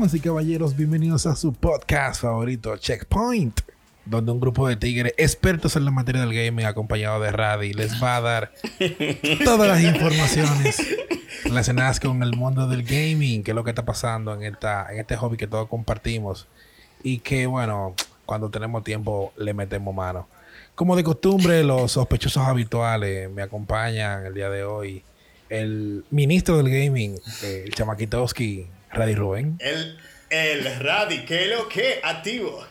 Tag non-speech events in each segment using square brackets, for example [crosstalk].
Damas y caballeros, bienvenidos a su podcast favorito, Checkpoint, donde un grupo de tigres expertos en la materia del gaming, acompañado de Radi, les va a dar [laughs] todas las informaciones relacionadas con el mundo del gaming, qué es lo que está pasando en, esta, en este hobby que todos compartimos y que, bueno, cuando tenemos tiempo le metemos mano. Como de costumbre, los sospechosos habituales me acompañan el día de hoy. El ministro del gaming, el chamaquitowski, Radi Rubén. El, el Radi, ¿qué lo que? Activo.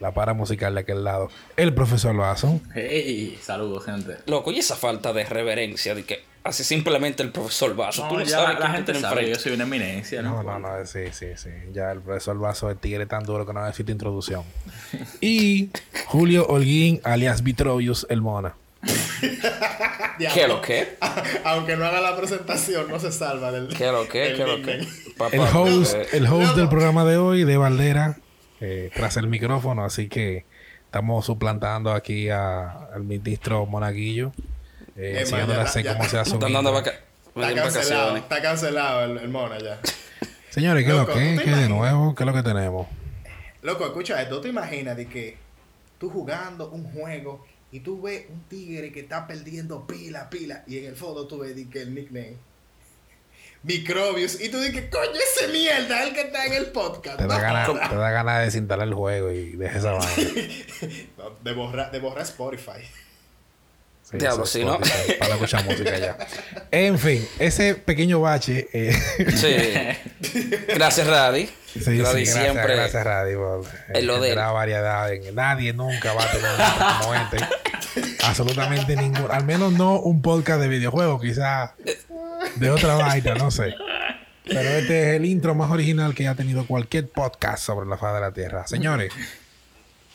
La para musical de aquel lado. El profesor Vaso. Hey, saludos, gente. Loco, y esa falta de reverencia de que así simplemente el profesor Vaso. No, Tú no ya sabes la, la gente te sabe yo soy una eminencia, ¿no? No, no, no, sí, sí, sí. Ya el profesor Vaso es tigre tan duro que no necesita introducción. [laughs] Y Julio Holguín, alias Vitrovius, el Mona. [laughs] ¿Qué lo que? [laughs] Aunque no haga la presentación, no se salva del. ¿Qué lo que? ¿Qué lo que? [laughs] El host, eh, el host no, no. del programa de hoy, de Valdera, eh, tras el micrófono, así que estamos suplantando aquí a- al ministro Monaguillo, eh, Eh, enseñándole man, a hacer ya- cómo se hace un están dando intro. vaca- Está cancelado, está cancelado el, el Mona ya. Señores, ¿qué es lo que? ¿tú te ¿Qué de nuevo? ¿Qué es lo que tenemos? Loco, escucha esto. ¿Tú te imaginas de que tú jugando un juego y tú ves un tigre que está perdiendo pila, pila, y en el fondo tú ves que el nickname Microbius, y tú dices, coño, ese mierda es el que está en el podcast. Te da ganas ganas de desinstalar el juego y dejar esa [laughs] vaina. no, de, borrar, de borrar Spotify. Sí, Diablo, sí, ¿no? Para escuchar música ya. [laughs] En fin, ese pequeño bache. eh, Sí. [laughs] Gracias, Radi. sí, Radi gracias, siempre. gracias, Radi, por lo de la variedad. Nadie nunca va a tener un [laughs] como este. Absolutamente ninguno. Al menos no un podcast de videojuegos, quizás de otra vaina, no sé. Pero este es el intro más original que ha tenido cualquier podcast sobre la faz de la Tierra. Señores,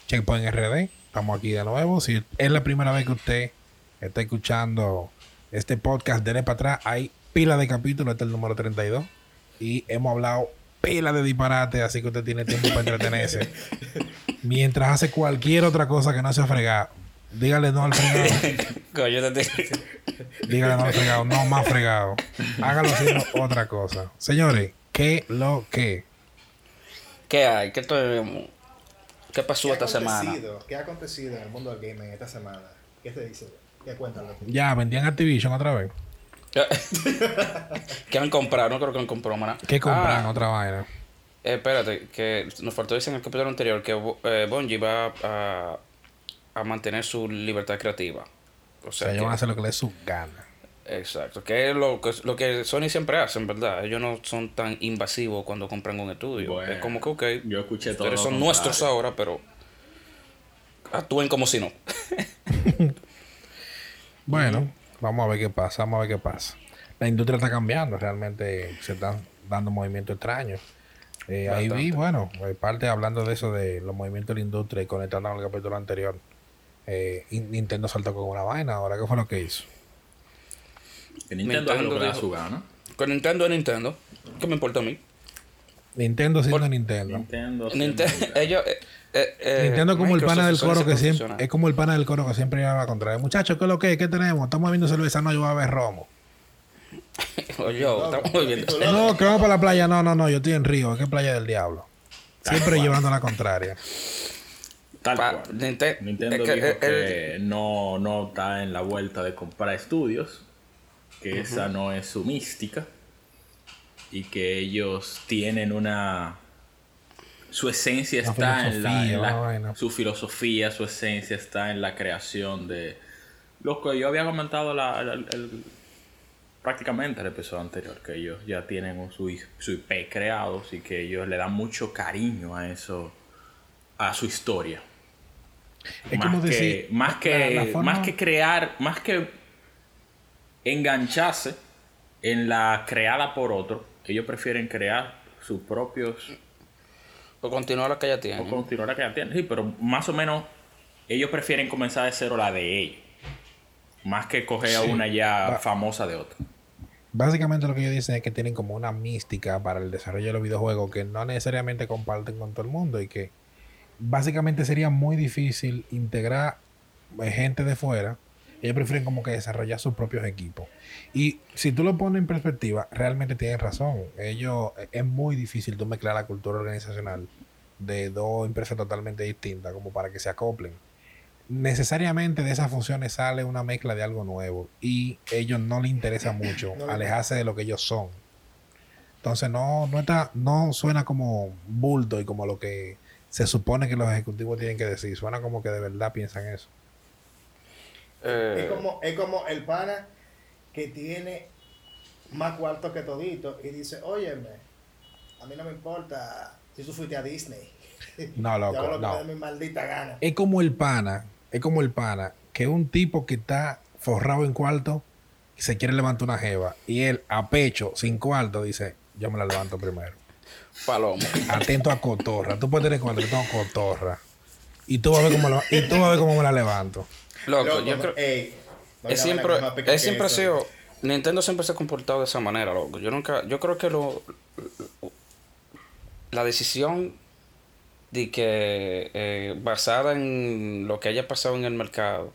Checkpoint RD, estamos aquí de nuevo. Si es la primera vez que usted está escuchando este podcast, dele para atrás. Hay pila de capítulos, este es el número 32. Y hemos hablado pila de disparate, así que usted tiene tiempo para entretenerse. [laughs] Mientras hace cualquier otra cosa que no sea fregar. Dígale no al fregado. [laughs] Dígale no al fregado. No más fregado. Hágalo haciendo otra cosa. Señores, ¿qué lo que? ¿Qué hay? ¿Qué, te- ¿Qué pasó ¿Qué ha esta semana? acontecido? ¿Qué ha acontecido en el mundo del gaming esta semana? ¿Qué te dice? Ya, vendían Activision otra vez. [laughs] ¿Qué han comprado? No creo que han comprado, maná. ¿Qué compran? Ah, Otra vaina. eh, espérate, que nos faltó decir en el capítulo anterior que eh, Bungie va a, a mantener su libertad creativa. O O sea, ellos que- van a hacer lo que les su gana. Exacto, que es lo que, lo que Sony siempre hacen, ¿verdad? Ellos no son tan invasivos cuando compran un estudio. Bueno, es como que, ok, Yo escuché todo. ustedes son nuestros ahora, pero actúen como si no. [laughs] Bueno, vamos a ver qué pasa, vamos a ver qué pasa. La industria está cambiando, realmente se están dando movimientos extraños. Eh, ahí vi, bueno, hay parte hablando de eso, de los movimientos de la industria y conectando al capítulo anterior. Eh, Nintendo saltó con una vaina, ahora qué fue lo que hizo. Que Nintendo lo que da dijo- su gana. Con Nintendo es Nintendo. ¿Qué me importa a mí? Nintendo siendo Nintendo. Nintendo. [laughs] Ellos, eh, eh, eh, Nintendo como el pana del coro que siempre es como el pana del coro que siempre lleva la contraria. Muchachos, ¿qué es lo que? es? ¿Qué tenemos? Estamos bebiendo cerveza, no, yo voy a ver romo. [laughs] Oye, yo, estamos viendo. No, que vamos para la playa. No, no, no, yo estoy en Río, ¿qué playa del diablo? Siempre llevando la contraria. Tal Pa- cual. Ninte- Nintendo es que, dijo que no, no está en la vuelta de comprar estudios, que esa no es su mística y que ellos tienen una... Su esencia está en la, en. Su filosofía, su esencia está en la creación de... Lo que yo había comentado la- la- el- prácticamente el episodio anterior, que ellos ya tienen un- su, su IP creados y que ellos le dan mucho cariño a eso, a su historia Es más como que, decir. más que la- la forma- más que crear más que engancharse en la creada por otro ellos prefieren crear sus propios O continuar la que ya o tienen. continuar la que ya tienen. Sí pero más o menos ellos prefieren comenzar de cero la de ellos más que coger a una ya Va- famosa de otra. Básicamente lo que ellos dicen es que tienen como una mística para el desarrollo de los videojuegos que no necesariamente comparten con todo el mundo y que básicamente sería muy difícil integrar eh, gente de fuera Ellos prefieren como que desarrollar sus propios equipos. Y si tú lo pones en perspectiva, realmente tienes razón. Ellos, es muy difícil tú mezclar la cultura organizacional de dos empresas totalmente distintas como para que se acoplen. Necesariamente de esas funciones sale una mezcla de algo nuevo y ellos no les interesa [laughs] mucho No alejarse de lo que ellos son. Entonces no, no está, no suena como bulto y como lo que se supone que los ejecutivos tienen que decir. Suena como que de verdad piensan eso. Eh, Es como, es como el pana que tiene más cuarto que todito y dice, óyeme, a mí no me importa si tú fuiste a Disney. No, Yo loco, [laughs] lo que me no. mi maldita gana. Es como el pana, es como el pana, que un tipo que está forrado en cuarto y se quiere levantar una jeva y él a pecho, sin cuarto, dice, yo me la levanto primero. Palomo. Atento a cotorra. Tú puedes tener cuarto, yo tengo cotorra. Y tú vas a ver cómo, la- y tú vas a ver cómo me la levanto. Loco, Loco, yo creo. ey, es siempre, es siempre ha sido. Nintendo siempre se ha comportado de esa manera, loco. Yo nunca. Yo creo que lo. La decisión de que. eh, basada en lo que haya pasado en el mercado.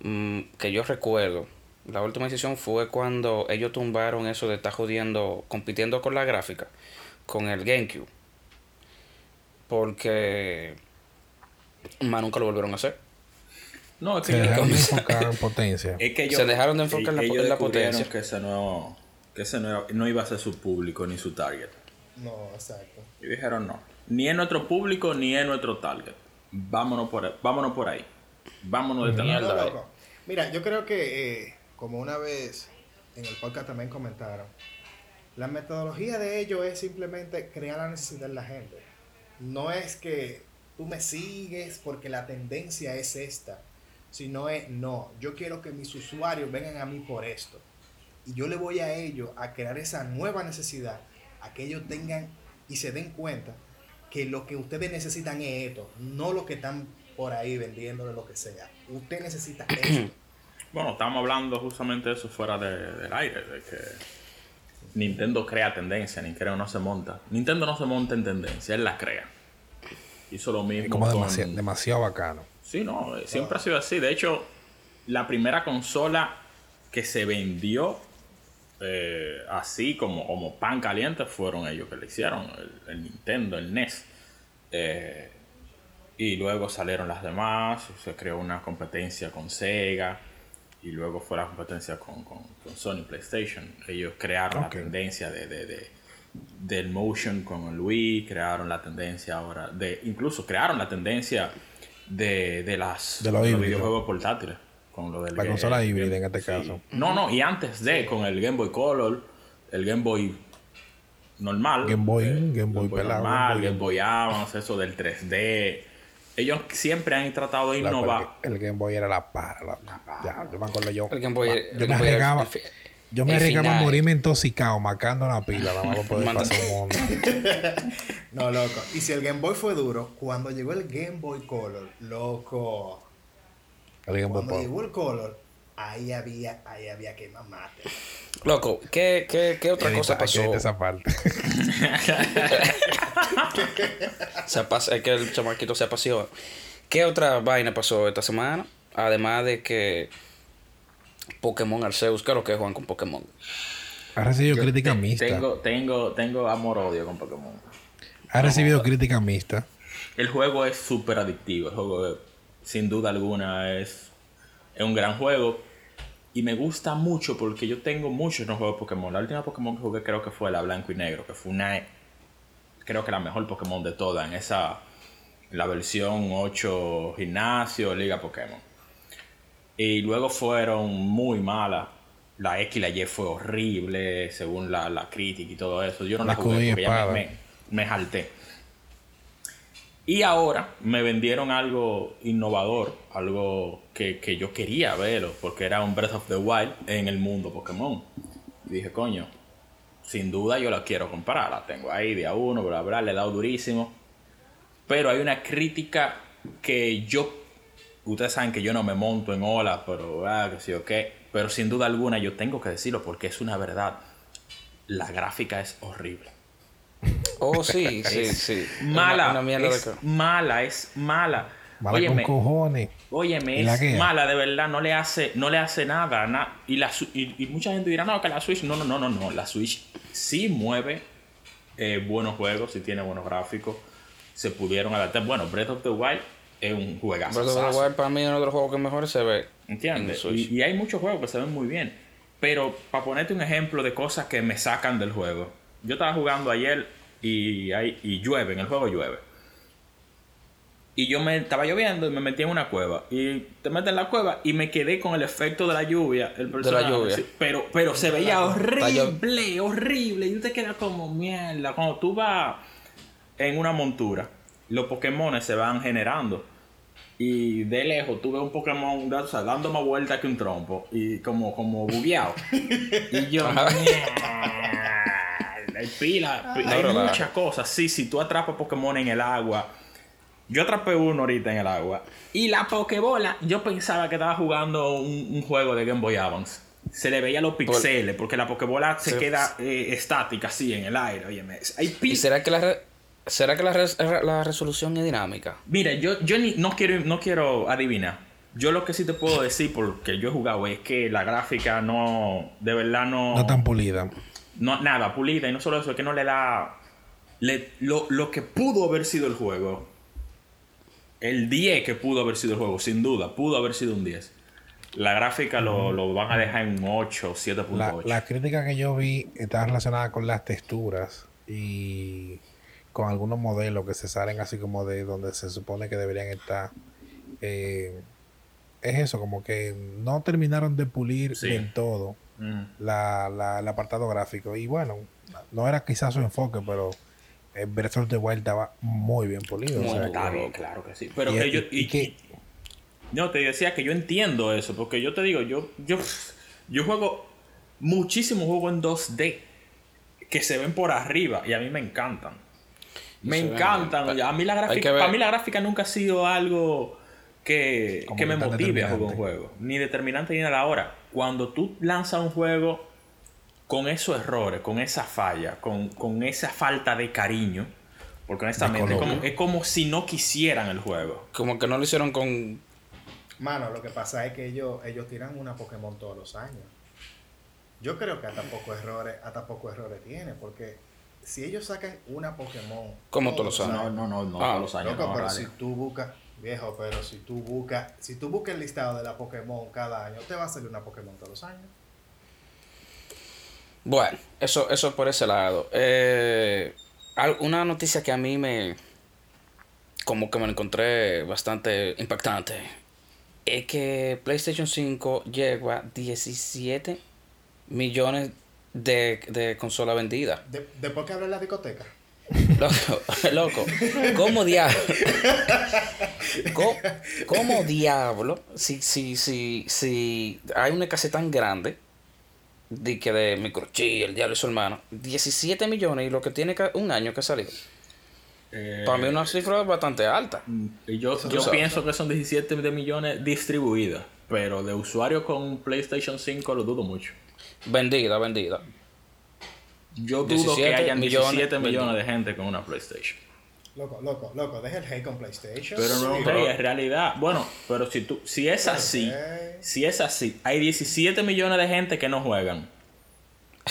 mm, que yo recuerdo. La última decisión fue cuando ellos tumbaron eso de estar jodiendo. compitiendo con la gráfica. Con el GameCube. Porque. Más nunca lo volvieron a hacer. No, es que Se dejaron de enfocar en [laughs] potencia. Es que Se dejaron de enfocar en la- ellos en la potencia. que ese no, que ese no, era- no iba a ser su público ni su target. No, exacto. Y dijeron no. Ni es nuestro público ni es nuestro target. Vámonos por, vámonos por ahí. Vámonos de No. Mierda, loco. Mira, yo creo que, eh, como una vez en el podcast también comentaron, la metodología de ellos es simplemente crear la necesidad en la gente. No es que tú me sigues porque la tendencia es esta, sino es, no, yo quiero que mis usuarios vengan a mí por esto. Y yo le voy a ellos a crear esa nueva necesidad, a que ellos tengan y se den cuenta que lo que ustedes necesitan es esto, no lo que están por ahí vendiéndole lo que sea. Usted necesita [clears throat] esto. Bueno, estamos hablando justamente de eso fuera de- del aire, de que Nintendo crea tendencia, Nintendo no se monta. Nintendo no se monta en tendencia, él la crea. Hizo lo mismo Es como con- demasiado, demasiado bacano. Sí, no, eh, siempre ha sido así. De hecho, la primera consola que se vendió eh, así como, como pan caliente fueron ellos que le hicieron, el, el Nintendo, el NES. Eh, y luego salieron las demás, se creó una competencia con Sega y luego fue la competencia con, con, con Sony PlayStation. Ellos crearon la tendencia de, de- de- del motion con el Wii, crearon la tendencia ahora de, incluso crearon la tendencia de, de las De lo los videojuegos portátiles. Con lo del La consola híbrida Game- en este sí. caso. No, no, y antes de, con el Game Boy Color, el Game Boy normal. Game Boy, eh, Game Boy pelado, normal, Game Game Boy Advance, eso del 3D. Ellos siempre han tratado de La- innovar. el, el Game Boy era la para. la- ya, yo me acuerdo yo. El Game Boy- yo el me Game Boy era Yo me arriesgaba a morirme intoxicado, marcando una pila, nada más poder pasar un mundo. [laughs] No, loco. Y si el Game Boy fue duro, cuando llegó el Game Boy Color, loco. El Game Boy Cuando llegó el Color, ahí había, ahí había que mamarte. Loco, ¿qué, qué, qué otra Edita- cosa pasó? esa parte. [laughs] Se apas- es que el chamaquito se apasionó. ¿Qué otra vaina pasó esta semana? Además de que Pokémon Arceus, ¿qué es lo que Juan con Pokémon? Ha recibido Yo crítica te- mixta. Tengo, tengo, tengo amor-odio con Pokémon. Ha recibido crítica mixta. El juego es súper adictivo. El juego, eh, sin duda alguna, es, es un gran juego. Y me gusta mucho porque yo tengo muchos no juegos de Pokémon. La última Pokémon que jugué creo que fue la blanco y negro, que fue una. Creo que la mejor Pokémon de todas. En esa. La versión 8 gimnasio, Liga Pokémon. Y luego fueron muy malas. La X y la Y fue horrible, según la, la crítica y todo eso. Yo no la, La jugué porque ya me, me, me jalté. Y ahora me vendieron algo innovador, algo que, que yo quería verlo, porque era un Breath of the Wild en el mundo Pokémon. Y dije, coño, sin duda yo la quiero comprar, la tengo ahí de a uno, bla, bla, le he dado durísimo. Pero hay una crítica que yo, ustedes saben que yo no me monto en olas, pero, ah, que sí o qué, pero sin duda alguna yo tengo que decirlo porque es una verdad. La gráfica es horrible. Oh, [laughs] sí, sí, sí. mala, Una, una es mala, es mala. Mala Óyeme, con cojones. Óyeme, ¿Y la es mala de verdad, no le hace, no le hace nada. na- y, la, y, y mucha gente dirá, no, que la Switch, no, no, no, no, no. La Switch sí mueve eh, buenos juegos, sí tiene buenos gráficos. Se pudieron adaptar. Bueno, Breath of the Wild es un juegazo. Breath of the Wild para mí es uno de los juegos que mejor se ve. en ¿Entiendes? Y, y hay muchos juegos que se ven muy bien. Pero para ponerte un ejemplo de cosas que me sacan del juego. Yo estaba jugando ayer y, hay, y llueve, en el juego llueve. Y yo me estaba lloviendo y me metí en una cueva. Y te metes en la cueva y me quedé con el efecto de la lluvia. El personaje, lluvia. sí. Pero, pero se veía horrible, horrible. Y tú te quedas como mierda. Cuando tú vas en una montura, los Pokémon se van generando. Y de lejos tú ves un Pokémon o sea, dando más vueltas que un trompo. Y como, como bugueado. y yo, [laughs] pila, pila, No, hay muchas cosas. Sí, si tú atrapas Pokémon en el agua. Yo atrapé uno ahorita en el agua. Y la Pokébola, yo pensaba que estaba jugando un, un juego de Game Boy Advance. Se le veía los pixeles, porque la Pokébola se queda eh, estática así en el aire. Oye, hay ¿Y será que la, re- será que la, res- la resolución es dinámica? Mira, yo, yo ni- no, quiero, no quiero adivinar. Yo lo que sí te puedo decir, porque yo he jugado, es que la gráfica no, de verdad no... No tan pulida. no- nada, pulida. Y no solo eso, es que no le da... le- lo, lo que pudo haber sido el juego. El 10 que pudo haber sido el juego, sin duda, pudo haber sido un 10. La gráfica lo, lo van a dejar en un 8, La, 7.8. la crítica que yo vi está relacionada con las texturas y con algunos modelos que se salen así como de donde se supone que deberían estar. Eh, es eso, como que no terminaron de pulir Sí. del todo Mm. la, la- el apartado gráfico. Y bueno, no era quizás su enfoque, pero el Breath of the Wild estaba muy bien pulido. o Muy sea, bien. Está bien, claro que sí. Pero y- que yo... y- y que- No, te decía que yo entiendo eso, porque yo te digo, yo, yo, yo juego muchísimos juegos en 2D que se ven por arriba y a mí me encantan. Me encantan. bien. A mí la gráfica, para mí la gráfica nunca ha sido algo que, me motive a jugar un juego. Ni determinante ni a la hora. Cuando tú lanzas un juego con esos errores, con esa falla, con, con esa falta de cariño, porque honestamente es como, es como si no quisieran el juego. Como que no lo hicieron con... Mano, lo que pasa es que ellos, ellos tiran una Pokémon todos los años. Yo creo que hasta pocos errores, hasta pocos errores tiene, porque si ellos sacan una Pokémon Como todos los años. No, no, no, no, Ah, todos los años. Loco, no, pero si tú buscas, viejo, pero si tú buscas, si tú buscas el listado de la Pokémon cada año, te va a salir una Pokémon todos los años. Bueno, eso, eso por ese lado. Eh, al- una noticia que a mí me... Como que me encontré bastante impactante. Es que PlayStation 5 llegó a 17 millones de, de consolas vendidas. De- después que abre la discoteca. Loco, [laughs] loco. ¿Cómo diablo? ¿Cómo, cómo diablo? Si, si, si, si hay una escasez tan grande de que de microchip, el diablo y su hermano, 17 millones y lo que tiene que- un año que ha salido. Eh, Para mí una cifra bastante alta. y yo yo pienso que son 17 de millones distribuidas, pero de usuarios con PlayStation 5 lo dudo mucho. Vendida, vendida. Yo dudo 17 que hayan millones 17 millones de gente con una PlayStation. Loco, loco, loco, deja el hate con PlayStation. Pero no, Sí, hey, en realidad, bueno, pero si tú si es así, si es así, hay 17 millones de gente que no juegan.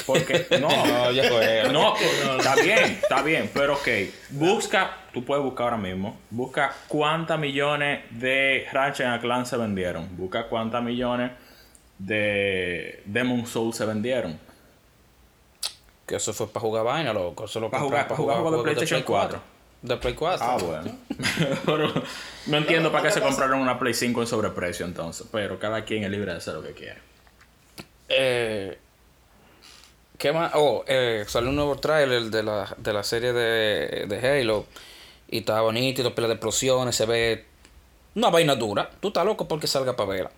Porque [laughs] no, No, ya fue. No, está bien, está bien, pero ok. Busca, tú puedes buscar ahora mismo. Busca cuántas millones de Ratchet and Clank se vendieron. Busca cuántas millones de Demon Souls se vendieron. Que eso fue para jugar vaina, loco. Eso lo Pa' compraron jugar- pa' jugar juegos de PlayStation 4. De Play 4. Ah, bueno. [laughs] pero no entiendo para qué se compraron una Play 5 en sobreprecio entonces. Pero cada quien es libre de hacer lo que quiera. Eh, ¿Qué más? Oh, eh, salió un nuevo tráiler de la, de la serie de, de Halo. Y está bonito, y dos pelas de explosiones, se ve una vaina dura. Tú estás loco porque salga para verla.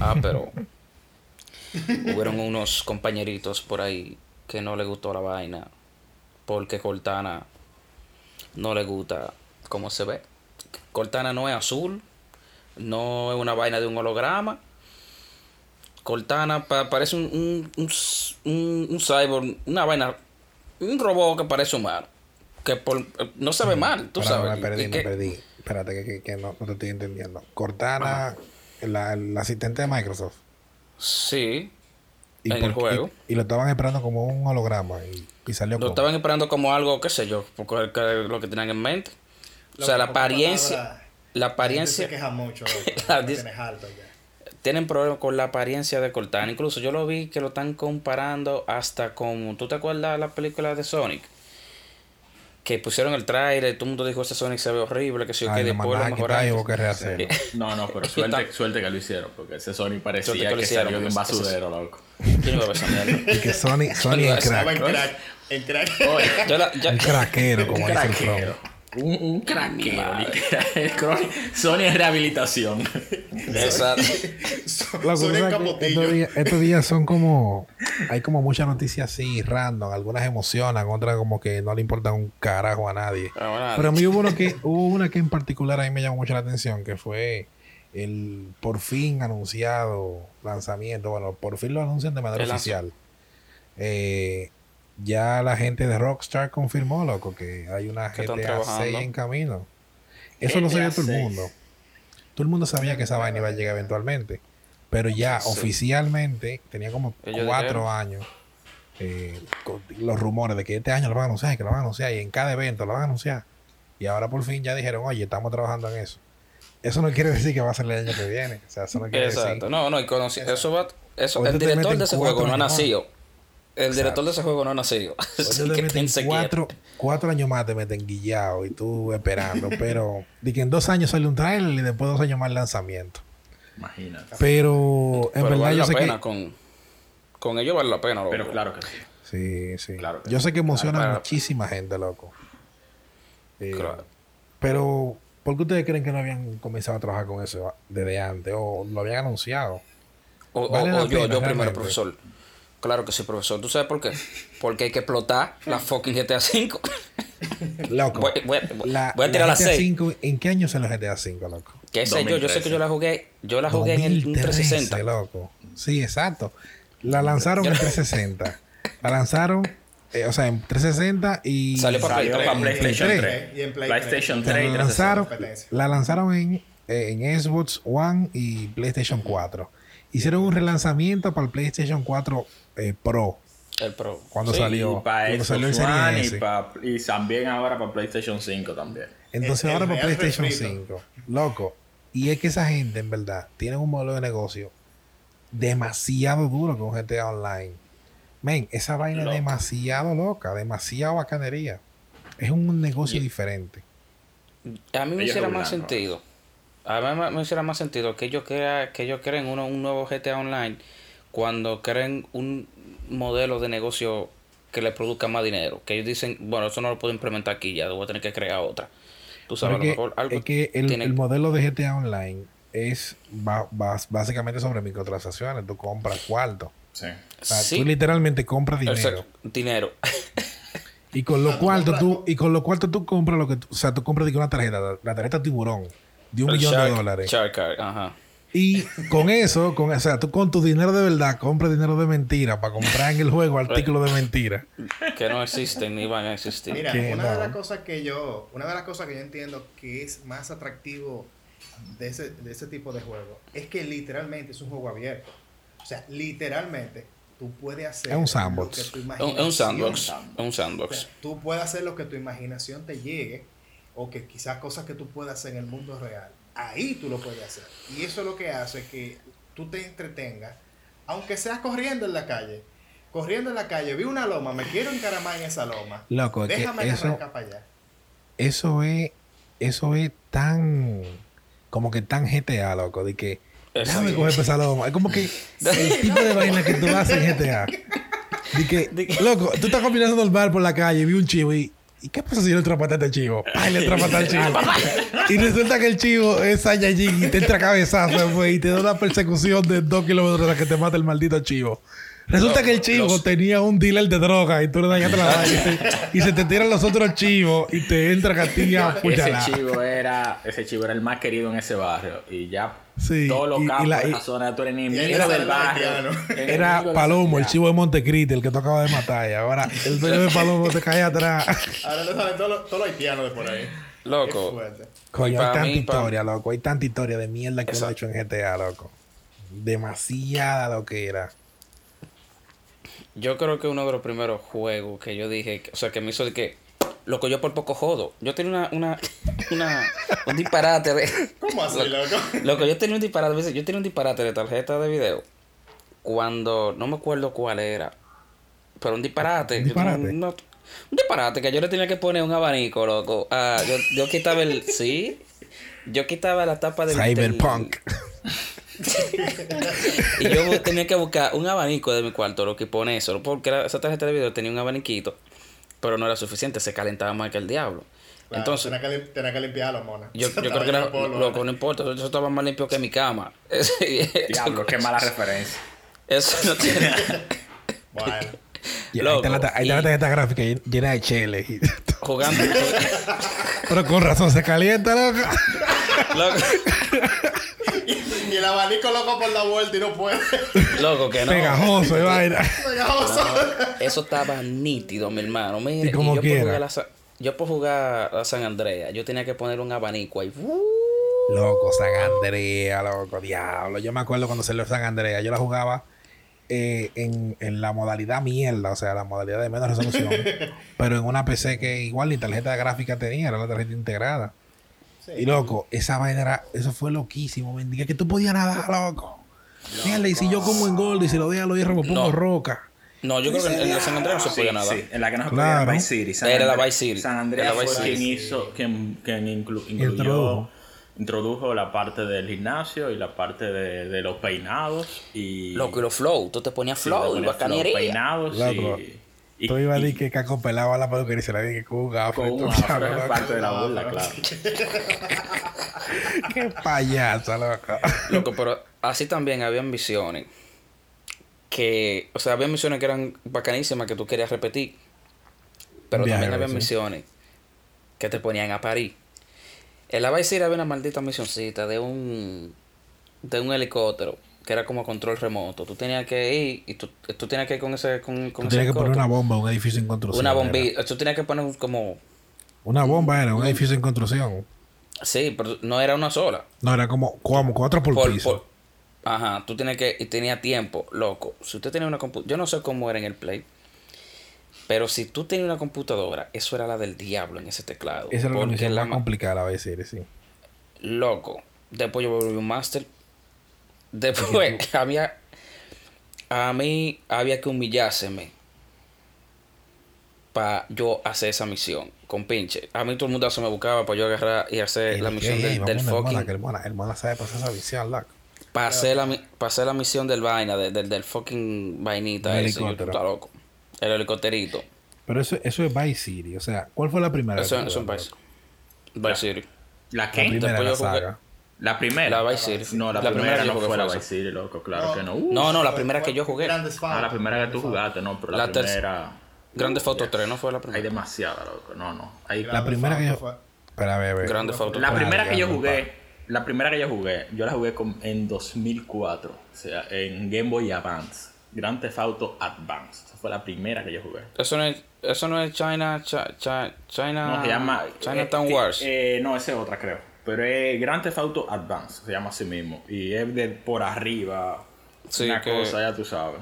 Ah, pero hubieron unos compañeritos por ahí que no le gustó la vaina. Porque Cortana no le gusta cómo se ve. Cortana no es azul. No es una vaina de un holograma. Cortana pa- parece un, un, un, un- cyborg, una vaina, un robot que parece humano. Que por, no se ve mal, tú Pará, sabes. Me perdí, me que- perdí. Espérate, que, que- que no, no te estoy entendiendo. Cortana, la, el asistente de Microsoft. Sí, Y, En el por- juego. y lo estaban esperando como un holograma. Y, y salió lo como. estaban esperando como algo, qué sé yo, porque que- lo que tenían en mente. O sea, la apariencia, la apariencia, se queja mucho. [laughs] La Lo dis- tienes alto ya. tienen problemas con la apariencia de Cortana. Incluso yo lo vi que lo están comparando hasta con, ¿tú te acuerdas de la película de Sonic? Que pusieron el trailer, todo el mundo dijo, ese Sonic se ve horrible, que sí, Ay, que después lo mejoraron. que. [laughs] No, no, pero [laughs] suerte, suerte que lo hicieron, porque ese Sony parecía Suerte que que, hicieron, salió de un basurero, loco. ¿Quién iba a ver esa mierda? Y que Sony, Sony Yo es crack. en crack. En crack. Oye, Yo la- yo- Un craquero, como un dice el craquero. Un, un literal. [laughs] Chronic- Sony es rehabilitación. Capotillo. estos, días, estos días son como. Hay como muchas noticias así, random. Algunas emocionan, otras como que no le importan un carajo a nadie. Ahora, Pero a mí hubo, uno que, hubo una que en particular a mí me llamó mucho la atención, que fue el por fin anunciado lanzamiento. Bueno, por fin lo anuncian de manera El lanzo- oficial. Eh, ya la gente de Rockstar confirmó, loco, que hay una Que GTA 6 trabajando. en camino. Eso lo sabía GTA todo el 6. mundo. Todo el mundo sabía que esa vaina iba a llegar eventualmente. Pero ya Sí. oficialmente tenía como Ellos cuatro dijeron. años eh, con los rumores de que este año lo van a anunciar y que lo van a anunciar y en cada evento lo van a anunciar. Y ahora por fin ya dijeron, oye, estamos trabajando en eso. Eso no quiere [laughs] decir que va a ser el año que viene. O sea, eso no quiere Exacto. decir. No, no, y conocí, eso va, eso, el director de ese juego no ha nacido. El director de ese juego no ha nacido. Ahorita Así que meten cuatro, cuatro años más te meten guillado y tú esperando. [laughs] pero de que en dos años sale un trailer y después dos años más el lanzamiento. Imagínate. Pero en Pero verdad vale yo la sé pena que. con, con ello vale la pena. loco. Pero claro que sí. Sí, sí. Claro que yo sé que emociona Claro. muchísima gente, loco. Eh, Claro. Pero, ¿por qué ustedes creen que no habían comenzado a trabajar con eso desde antes? ¿O lo habían anunciado? O, o- Vale o la yo, pena, yo primero, realmente. profesor. Claro que sí, profesor. ¿Tú sabes por qué? Porque hay que explotar la fucking GTA V. Loco. Voy, voy- la, voy a tirar la GTA 6. 5, ¿En qué año salió GTA 5, loco? ¿Qué sé yo? Yo sé que 2013. yo la jugué. Yo la jugué en el 2013, 360. loco. Sí, exacto. La lanzaron en 360. La lanzaron, eh, o sea, en 360 y... Salió para Salió 3. para PlayStation Play 3. Y en Play PlayStation 3. 3 y la 360. lanzaron, la lanzaron en, eh, en Xbox One y PlayStation 4. Hicieron un relanzamiento para el PlayStation 4 eh, Pro El Pro. cuando Sí, salió. Y para Cuando salió el Xbox Series One S. y, pa- y también ahora para PlayStation 5 también. Entonces El- el ahora para PlayStation refrito. 5. Loco. Y es que esa gente, en verdad, tiene un modelo de negocio demasiado duro con GTA Online. Men, esa vaina es demasiado loca, demasiado bacanería. Es un negocio Y- diferente. A mí me hiciera más sentido. A mí me, me hiciera más sentido que ellos crea, que ellos creen uno, un nuevo GTA Online cuando creen un modelo de negocio que le produzca más dinero. Que ellos dicen, bueno, eso no lo puedo implementar aquí, ya voy a tener que crear otra. Tú sabes, Pero a lo que, mejor algo es que el, tiene- el modelo de GTA Online es ba- bas- básicamente sobre microtransacciones. Tú compras cuarto. Sí. O sea, Sí. Tú literalmente compras dinero. Exacto, dinero. Y con lo [laughs] sea, tú cuarto compras- tú, y con lo cuarto tú compras lo que tú, o sea, tú compras digo, una tarjeta, la- tarjeta tiburón de un El millón de dólares. Shark Card, ajá. Y con eso, con, o sea, tú con tu dinero de verdad compras dinero de mentira para comprar en el juego artículos de mentira. Que no existen ni van a existir. Mira, una de las cosas que yo, una de las cosas que yo entiendo que es más atractivo de ese, de ese tipo de juego es que literalmente es un juego abierto. O sea, literalmente tú puedes hacer Es un lo sandbox. que tu Es un- es un imaginación- sandbox. Es un O sandbox. sea, tú puedes hacer lo que tu imaginación te llegue o que quizás cosas que tú puedas hacer en el mundo real. Ahí tú lo puedes hacer. Y eso es lo que hace que tú te entretengas, aunque seas corriendo en la calle. Corriendo en la calle, vi una loma, me quiero encaramar en esa loma. Loco, es que Déjame eso, arrancar para allá. eso es, eso es tan, como que tan GTA, loco, de que déjame Exacto. coger esa loma. Es como que [laughs] el tipo de vaina que tú haces en GTA. [laughs] De que, loco, tú estás caminando normal por la calle y vi un chivo y, ¿y qué pasa si yo le trapate a este chivo? Ay, le trapate al chivo. [laughs] y resulta que el chivo es Saiyajin y te entra cabezazo, güey, y te da una persecución de dos kilómetros hasta que te mata el maldito chivo. Resulta que el chivo los- tenía un dealer de droga y tú le dañaste la vaina y, se te tiran los otros chivos y te entra Castilla a [laughs] Ese chivo era ese chivo era el más querido en ese barrio y ya Sí, todos los y- y campos la- de esa zona tú eres enemigo sale del el barrio Era la Palomo, el chivo de Montecristi, el que tú acabas de matar. Y ahora el dueño de Palomo te cae atrás. [laughs] Ahora le salen todos los, todos los haitianos de por ahí. Loco. Coño, hay tanta mí, pa- historia, loco. Hay tanta historia de mierda que uno ha hecho en GTA, loco. Demasiada lo que era. Yo creo que uno de los primeros juegos que yo dije, que- o sea, que me hizo de que, loco, yo por poco jodo. Yo tenía una, una, una, un disparate de, [laughs] ¿Cómo así, loco? loco, yo tenía un disparate, yo tenía un disparate de tarjeta de video cuando, no me acuerdo cuál era, pero un disparate. ¿Un yo tenía disparate? una- un disparate que yo le tenía que poner un abanico, loco. Ah, yo, yo quitaba el, sí, yo quitaba la tapa del... del- Cyberpunk. [laughs] Y yo tenía que buscar un abanico de mi cuarto, lo que pone eso, porque era- esa tarjeta de video tenía un abaniquito, pero no era suficiente, se calentaba más que el diablo. Claro, Entonces, Tenía que, lim- tenía que limpiarlo, mona. yo, [laughs] yo creo que era, loco, no importa, eso estaba más limpio que mi cama. [laughs] Diablo, qué mala referencia. Eso no tiene... Bueno, Y ahí está la, y- la tarjeta gráfica llen- llena de chele. y- [laughs] Jugando... Pero con razón se calienta, loco. loco, [laughs] y el abanico loco por la vuelta y no puede. loco, que no. Pegajoso y vaina. Pegajoso. Eso estaba nítido, mi hermano. Mire, Y como yo, por quiera. jugar a Sa- yo por jugar a San Andrea, yo tenía que poner un abanico ahí. Loco, San Andrea, loco, diablo. Yo me acuerdo cuando salió San Andrea, yo la jugaba eh, en, en la modalidad mierda, o sea, la modalidad de menos resolución. [laughs] pero en una PC que igual ni tarjeta gráfica tenía, era la tarjeta integrada. Sí. Y loco, esa vaina era, eso fue loquísimo, bendiga, que tú podías nadar, loco. Mierda, y si yo como en Gold y si lo doy a los hierros, me pongo No. roca. No, yo creo que en el San Andrea no se Sí, podía nada. sí, en la que no se Claro. podía era Vice City. San Era la Vice City. San Andrea Era la fue quien hizo, quien, quien inclu- incluyó, Introdujo. la parte del gimnasio y la parte de, de los peinados y Loco, y los flow, tú te ponías flow y bacanería. Los peinados Loco, y, y, Tú ibas a decir que Caco pelaba la peluquería y se la dije con un gafo. con un afro, es parte de la burla, claro. [laughs] Qué payasa, loco. Loco, pero así también habían misiones que, o sea, había misiones que eran bacanísimas que tú querías repetir, pero Viaje, también había sí. misiones que te ponían a parir. En la Vice City había una maldita misioncita de un de un helicóptero que era como control remoto. Tú tenías que ir y tú, tú tenías que ir con ese con, con Tú ese tenías que poner una bomba un edificio en construcción. una bombilla. Tú tenías que poner un- como Una bomba era un edificio en construcción. sí, pero no era una sola. No, era como, como cuatro por, Por- piso. por- ajá, tú tienes que. Y tenía tiempo, loco. Si usted tenía una computadora. Yo no sé cómo era en el Play. Pero si tú tenías una computadora, eso era la del diablo en ese teclado. Esa era la misión más complicada a veces, sí. Loco. Después yo volví un máster. [laughs] Después había. A mí había que humillárseme. Para yo hacer esa misión. Con pinche. A mí todo el mundo se me buscaba para yo agarrar y hacer la misión del, vamos, hermana, fucking. que hermana, hermana sabe pasar esa visión, loco. Para hacer, la, mi- pa' hacer la misión del vaina, de- del- del fucking vainita ese, yo, estás loco. El helicópterito. Pero eso, eso es Vice City. O sea, ¿cuál fue la primera? Eso, tú Vice. Vice City. ¿La La qué? primera la Después yo jugué- saga. La primera. La Vice City. No, la, La primera, primera no fue la Vice City, loco, claro que no. Uh, No, no, la primera que yo jugué. Ah, la primera que tú jugaste, no, pero la, La primera. Grande Foto 3, no fue la Hay primera. demasiada, loco. No, no. Hay, La primera que yo... fue- Espera, a ver, a ver. Grande Foto La 3. primera que yo jugué, la primera que yo jugué, yo la jugué con- en 2004, o sea, en Game Boy Advance, Grand Theft Auto Advance. Esa fue la primera que yo jugué. Eso no es, eso no es China, Chi- Chi- China, No, se llama Chinatown eh, Wars. eh, no, esa es otra, creo. Pero es Grand Theft Auto Advance, se llama así mismo. Y es de por arriba. Sí, una que- cosa, ya tú sabes.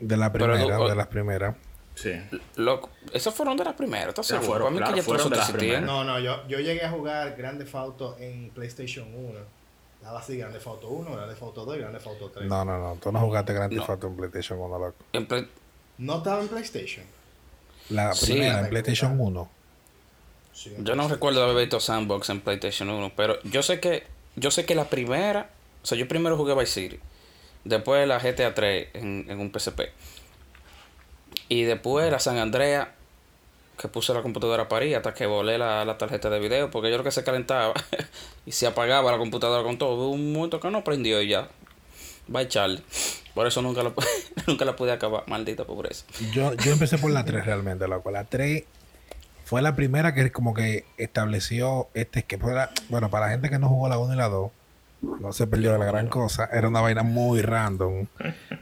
De la primera, tú- de las primeras. Sí. Loco, esas fueron de las primeras, ¿estás seguro? fueron, claro, fueron de las primeras. No, no, yo, yo llegué a jugar Grande Fauto en PlayStation 1. Daba así Grande Fauto 1, Grande Fauto 2 y Grande Fauto 3. No, no, no. Tú no jugaste Grand Theft No. Auto en PlayStation 1, loco. En Play- ¿No estaba en PlayStation? La Sí. primera en PlayStation 1. Sí. Yo no recuerdo haber visto Sandbox en PlayStation 1, pero yo sé que yo sé que la primera, o sea, yo primero jugué Vice City, después la GTA 3 en, en un PSP. Y después la San Andrea, que puse la computadora a parir hasta que volé la, la tarjeta de video, porque yo creo que se calentaba [laughs] y se apagaba la computadora con todo. Hubo un momento que no prendió y ya. Bye Charlie. Por eso nunca la, [laughs] nunca la pude acabar, maldita pobreza. Yo, yo empecé por la 3 realmente, loco. La 3 fue la primera que como que estableció este que fue la- bueno, para la gente que no jugó la 1 y la 2, no se perdió de la gran cosa. Era una vaina muy random.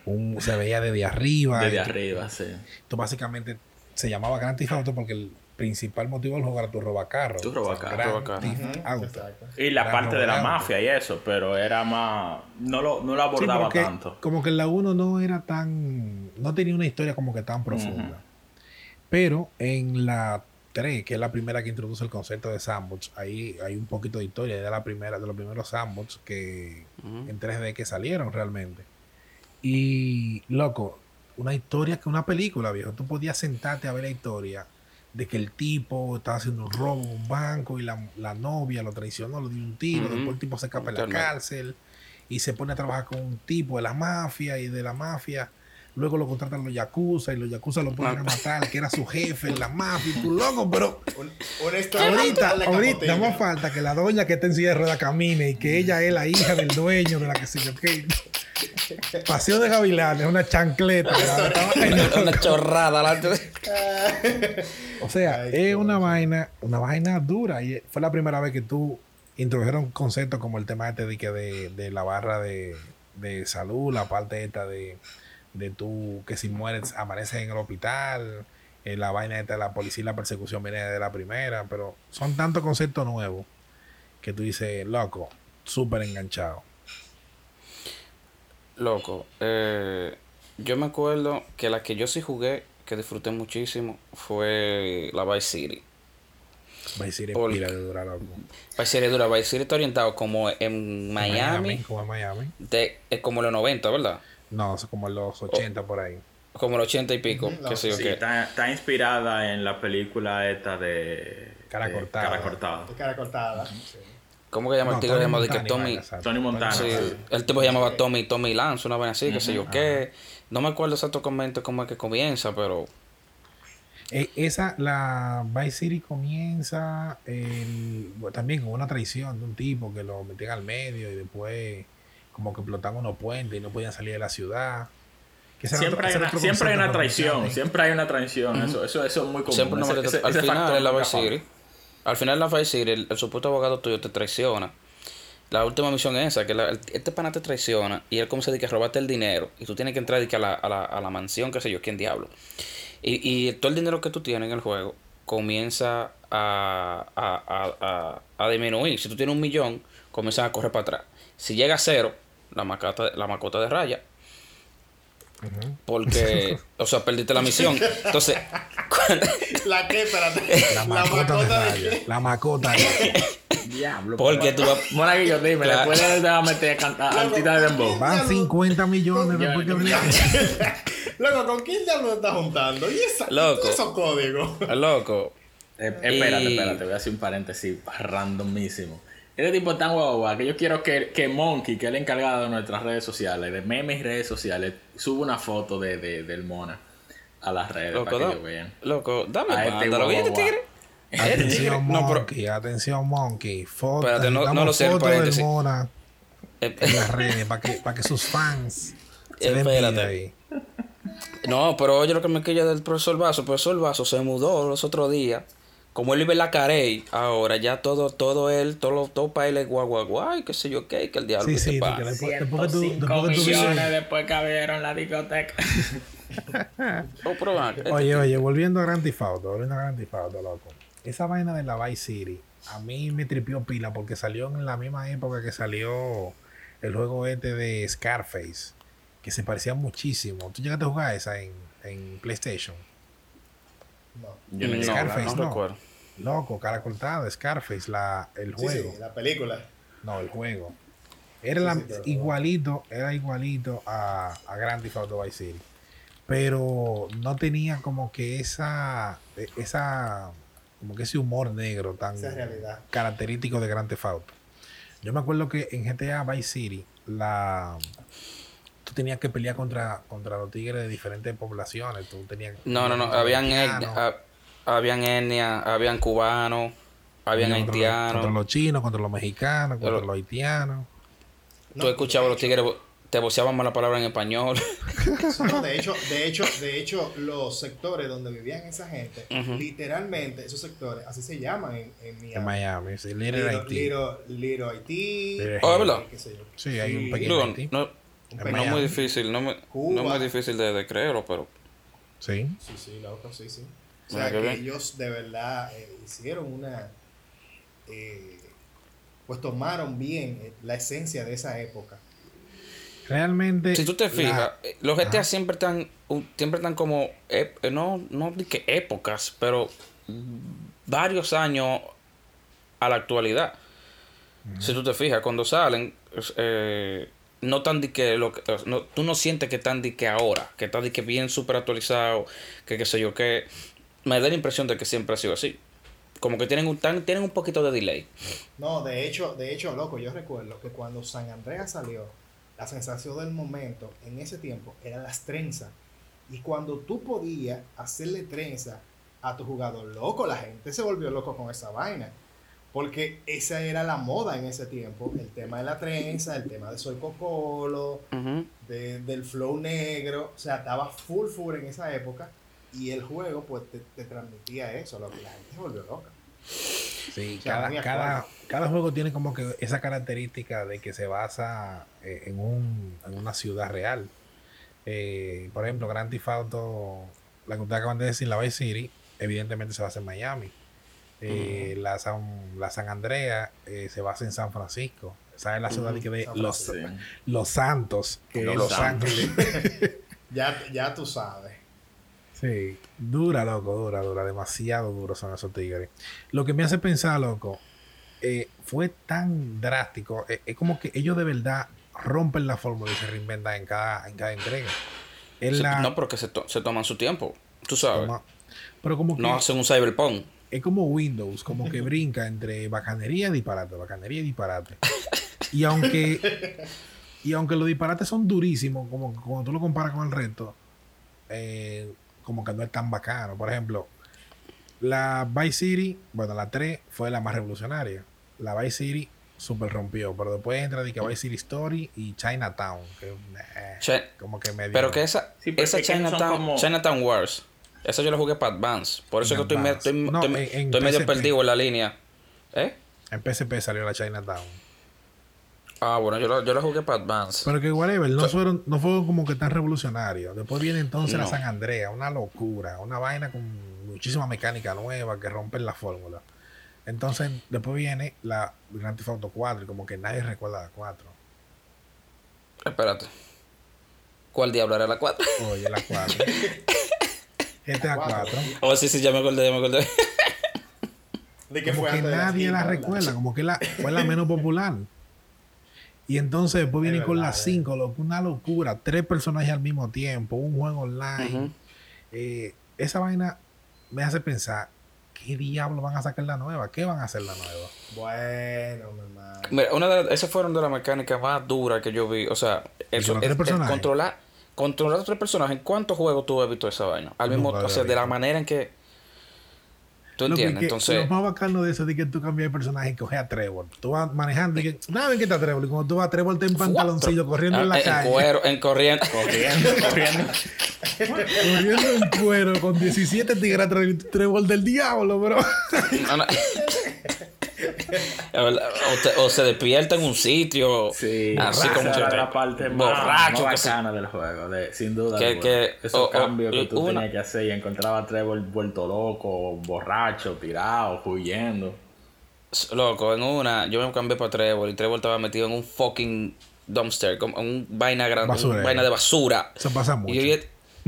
Un, se veía desde arriba. Desde y- arriba, sí. Esto básicamente se llamaba Grand Theft Auto porque el principal motivo del juego era tu robacarro. Tu robacarro, Grand robacarro. Theft Ujú, Auto. Exacto. Y la Era parte de la mafia y eso, pero era más. No lo, no lo Sí, abordaba tanto. Como que en la 1 no era tan. No tenía una historia como que tan profunda. Pero en la 3, que es la primera que introduce el concepto de sandbox, ahí hay un poquito de historia de la primera, de los primeros sandbox que en 3D que salieron realmente. Y loco, una historia que una película, viejo. Tú podías sentarte a ver la historia de que el tipo estaba haciendo un robo en un banco y la, la novia lo traicionó, lo dio un tiro, después el tipo se escapa de la cárcel y se pone a trabajar con un tipo de la mafia y de la mafia. Luego lo contratan los yakuza y los yakuza lo ponen a matar, que era su jefe en la mafia. Y tú, loco, pero ahorita, ahorita, más falta que la doña que está en silla de ruedas camine y que ella es la hija del dueño de la que se. Paseo de Gavilanes, una chancleta. Una chorrada. O sea, Ay, es una vaina, una vaina dura. Y fue la primera vez que tú introdujeron conceptos como el tema este de, que de, de la barra de, de salud, la parte esta de, de tú que si mueres amaneces en el hospital, eh, la vaina esta de la policía y la persecución viene de la primera, pero son tantos conceptos nuevos que tú dices, loco, súper enganchado. Loco, eh, yo me acuerdo que la que yo sí jugué, que disfruté muchísimo, fue la Vice City. A decir Porque- pila de dura, loco. Vice City dura, Vice City está orientado como en Miami, Como en Miami. de, es como los 90, ¿verdad? No, es como en los 80 por ahí. Como los 80 y pico, Sí, está, está inspirada en la película esta de. Cara de cortada. Cara cortada. De cara cortada. sí. ¿Cómo que llama No, el tigre? Llamado de que Tommy. Tony Montana. Sí, el tipo se llamaba Tommy, Tommy Lance, una vez así, qué sé yo qué. No me acuerdo exactamente cómo es que comienza, pero Eh, esa, la Vice City comienza el- bueno, también con una traición de un tipo que lo metían al medio y después como que explotaban unos puentes y no podían salir de la ciudad. Que Siempre otro- hay, una, siempre hay una traición, siempre hay una traición, eso, eso, eso es muy común. siempre no Ese- ese- Al ese final factor en la Vice. City, al final la Vice City, el, el supuesto abogado tuyo te traiciona. La última misión es esa, que la- el- este pana te traiciona y él como se dice que robarte el dinero y tú tienes que entrar que a, la, a, la, a la mansión, qué sé yo, quién diablo. Y, y todo el dinero que tú tienes en el juego comienza a, a, a, a, disminuir. Si tú tienes un millón, comienzan a correr para atrás. Si llega a cero, la la macota de raya. Porque, o sea, perdiste la misión. Entonces, cuando- ¿La qué? Espérate. La macota de raya. La macota. Diablo. Porque tú vas- Monaguillo, dime. ¿le puedes dejar meter cantar altita de dembow? Van 50 millones después que. Loco, ¿con quién ya lo estás juntando? ¿Y esa, Loco. esos códigos? loco, Eh, espérate, Y- espérate, voy a hacer un paréntesis randomísimo. Este tipo es tan guau que yo quiero que, que Monkey, que es el encargado de nuestras redes sociales, de memes y redes sociales, suba una foto de, de- del Mona a las redes loco, para que ellos vean. loco, dame A este banda, loco. ¿Y este guau, tigre? Este tigre. Atención, No, pero, Monkey. Atención, Monkey. Foto, Espérate, no- lo sé, el fotos del paréntesis. Mona eh, en las redes para que, para que sus fans se den Espérate. ahí. No, pero oye lo que me quilla del profesor Vaso. El profesor Vaso se mudó los otros días. Como él vive en la Carey, ahora ya todo, todo él, todo, todo para él es guau, guau, guau, qué sé yo qué, que el diablo Sí, que sí, pasa. después, después que tú, 105 después que tú millones vives- después que abrieron la discoteca. [laughs] Oh, pero acá, Oye, oye, volviendo a Grand Theft Auto, volviendo a Grand Theft Auto, loco. Esa vaina de la Vice City, a mí me tripió pila porque salió en la misma época que salió el juego este de Scarface, que se parecía muchísimo. ¿Tú llegaste a jugar esa en, en PlayStation? No. Yo no, no, Scarface, no no. recuerdo. Loco, cara cortada, Scarface, la, el juego. sí, la película. No, el juego. Era Sí, la- sí, claro. igualito, era igualito a, a Grand Theft Auto Vice City. Pero no tenía como que esa, e- esa, como que ese humor negro tan característico de Grand Theft Auto. Yo me acuerdo que en GTA Vice City, la, tú tenías que pelear contra, contra los tigres de diferentes poblaciones. Tú tenías No, no, no, habían, etnia- hab- habían etnia, habían cubanos, habían contra los- haitianos. Contra los chinos, contra los mexicanos, contra Pero- los haitianos. Tú escuchabas a los tigres, te voceaban más la palabra en español. [laughs] No, de [laughs] hecho, de hecho, de hecho, los sectores donde vivían esa gente, literalmente, esos sectores, así se llaman en, en Miami. En Miami, sí, Little Little, Haití. Little, Little Haití. Little Oh, ¿es verdad? Sí, hay un pequeño Haití. no, no muy difícil, no, me, no es muy difícil de, de creerlo, pero Sí. Sí, sí, loco, sí, sí. O sea, que bien. ellos de verdad eh, hicieron una... eh, pues tomaron bien eh, la esencia de esa época. Realmente. Si tú te la- fijas, los GTA Ajá. siempre están, siempre están como, eh, no, no di que épocas, pero varios años a la actualidad. Si tú te fijas, cuando salen, eh, no tan de que, lo no, tú no sientes que están de que ahora, que están de que bien súper actualizado, que qué sé yo, que me da la impresión de que siempre ha sido así. Como que tienen un, tan- tienen un poquito de delay. No, de hecho, de hecho, loco, yo recuerdo que cuando San Andreas salió, la sensación del momento en ese tiempo eran las trenzas. Y cuando tú podías hacerle trenza a tu jugador, loco, la gente se volvió loco con esa vaina. Porque esa era la moda en ese tiempo, el tema de la trenza, el tema de Soy Cocolo, de- del flow negro, o sea, estaba full full en esa época y el juego pues te, te transmitía eso, lo que la gente se volvió loca. Sí, O sea, muy cada, cada, cada juego tiene como que esa característica de que se basa eh, en, un, en una ciudad real. Eh, por ejemplo, Grand Theft Auto, la que ustedes acaban de decir, la Vice City, evidentemente se basa en Miami. Eh, la, San, la San Andrea eh, se basa en San Francisco. Esa es la ciudad de, que de los, Sí. los Santos, que Los es Los. Ángeles. [laughs] Ya, ya tú sabes. Sí, dura, loco, dura, dura, demasiado duro son esos tigres. Lo que me hace pensar, loco, eh, fue tan drástico, eh, es como que ellos de verdad rompen la fórmula y se reinventan en cada, en cada entrega. Es Se- la- No, pero que se, to- se toman su tiempo. Tú sabes. toma- pero como que No hacen un cyberpunk. Es como Windows, como que brinca entre bacanería y disparate, bacanería y disparate. Y aunque y aunque los disparates son durísimos, como que cuando tú lo comparas con el resto, eh, como que no es tan bacano. Por ejemplo, la Vice City, bueno, la 3 fue la más revolucionaria. La Vice City super rompió, pero después entra de que Vice City Story y Chinatown, que eh, como que medio Pero que esa, Sí, pero esa Chinatown, como- Chinatown Wars, esa yo la jugué para Advance. Por eso En que estoy, Advance. estoy, No, estoy- en- en estoy medio perdido en la línea. ¿Eh? en PSP salió la Chinatown. Ah, bueno, yo la, yo la jugué para Advance. Pero que whatever, no fueron, no fueron como que tan revolucionarios. Después viene entonces la. San Andrea, una locura, una vaina con muchísima mecánica nueva que rompen la fórmula. Entonces, después viene la Grand Theft Auto 4 y como que nadie recuerda la 4. Espérate. ¿Cuál diablo era la 4? Oye, la 4. [laughs] GTA 4. oh, sí, sí, ya me acordé, ya me acordé. De Como fue que antes de las nadie la recuerda, como que la, fue la menos popular. Y entonces después vienen con las eh. 5, loco, una locura. Tres personajes al mismo tiempo, un juego online. Eh, esa vaina me hace pensar, ¿qué diablo van a sacar la nueva? ¿Qué van a hacer la nueva? Bueno, mi hermano. Mira, una de las- esas fueron de las mecánicas más duras que yo vi. O sea, tres es personajes? controlar, controlar a tres personajes. ¿En cuántos juegos tú has visto esa vaina? Al mismo, o sea, de la manera en que. ¿Tú Lo que- entiendes? Entonces. Lo más bacano de eso es que tú cambias de personaje y coges a Trevor. Tú vas manejando y que, nada, ven que está Trevor. Y cuando tú vas, Trevor está en pantaloncillo corriendo en Ah, la en calle. cuero, en corriendo. Corriendo, [laughs] corriendo. Corriendo en cuero con 17 tigres Trevor del diablo, bro. No, no. [laughs] [laughs] O, te- o se despierta en un sitio. Sí, así como era la parte borracho. más que se- bacana del juego, de, sin duda. Que- que- Esos o- o- cambios que tú una- tenías que hacer y encontraba a Trevor vuelto loco, borracho, tirado, huyendo. Loco, en una, yo me cambié para Trevor y Trevor estaba metido en un fucking dumpster, como en un vaina grande, vaina de basura. Eso pasa mucho. Y yo,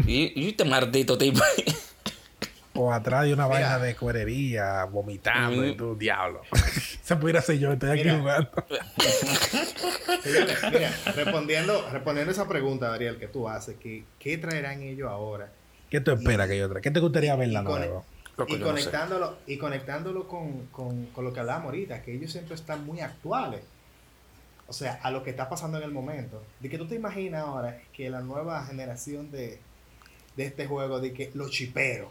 y, y este maldito tipo. O atrás de una Mira. vaina de cuerería, vomitando y tú, diablo. [laughs] Se pudiera ser yo, estoy aquí Mira. jugando. [laughs] Fíjate, mira, respondiendo, respondiendo esa pregunta, Ariel, que tú haces, que, ¿qué traerán ellos ahora? ¿Qué tú esperas que yo traiga? ¿Qué te gustaría ver la Y nueva? Y yo no sé. conectándolo, y conectándolo con, con, con lo que hablábamos ahorita, que ellos siempre están muy actuales. O sea, a lo que está pasando en el momento. De que tú te imaginas ahora que la nueva generación de, de este juego, de que los chiperos.